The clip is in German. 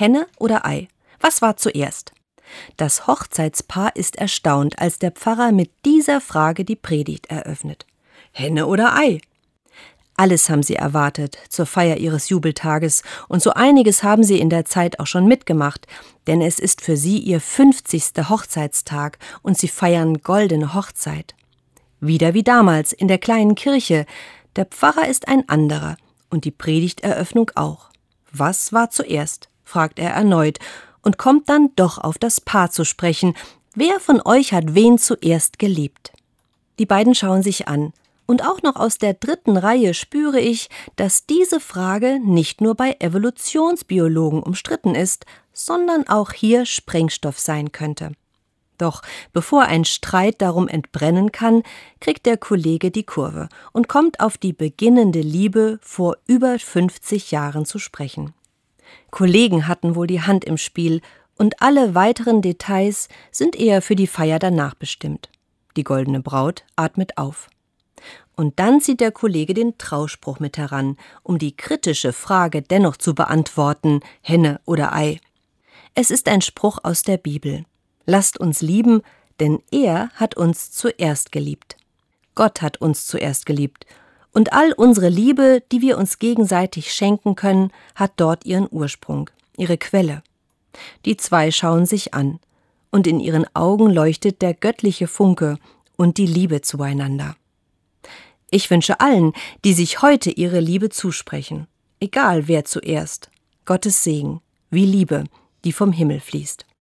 Henne oder Ei? Was war zuerst? Das Hochzeitspaar ist erstaunt, als der Pfarrer mit dieser Frage die Predigt eröffnet. Henne oder Ei? Alles haben sie erwartet zur Feier ihres Jubeltages, und so einiges haben sie in der Zeit auch schon mitgemacht, denn es ist für sie ihr 50. Hochzeitstag und sie feiern goldene Hochzeit. Wieder wie damals in der kleinen Kirche, der Pfarrer ist ein anderer und die Predigteröffnung auch. Was war zuerst? Fragt er erneut und kommt dann doch auf das Paar zu sprechen. Wer von euch hat wen zuerst geliebt? Die beiden schauen sich an, und auch noch aus der dritten Reihe spüre ich, dass diese Frage nicht nur bei Evolutionsbiologen umstritten ist, sondern auch hier Sprengstoff sein könnte. Doch bevor ein Streit darum entbrennen kann, kriegt der Kollege die Kurve und kommt auf die beginnende Liebe vor über 50 Jahren zu sprechen. Kollegen hatten wohl die Hand im Spiel und alle weiteren Details sind eher für die Feier danach bestimmt. Die goldene Braut atmet auf. Und dann zieht der Kollege den Trauspruch mit heran, um die kritische Frage dennoch zu beantworten, Henne oder Ei. Es ist ein Spruch aus der Bibel. Lasst uns lieben, denn er hat uns zuerst geliebt. Gott hat uns zuerst geliebt. Und all unsere Liebe, die wir uns gegenseitig schenken können, hat dort ihren Ursprung, ihre Quelle. Die zwei schauen sich an, und in ihren Augen leuchtet der göttliche Funke und die Liebe zueinander. Ich wünsche allen, die sich heute ihre Liebe zusprechen, egal wer zuerst, Gottes Segen, wie Liebe, die vom Himmel fließt.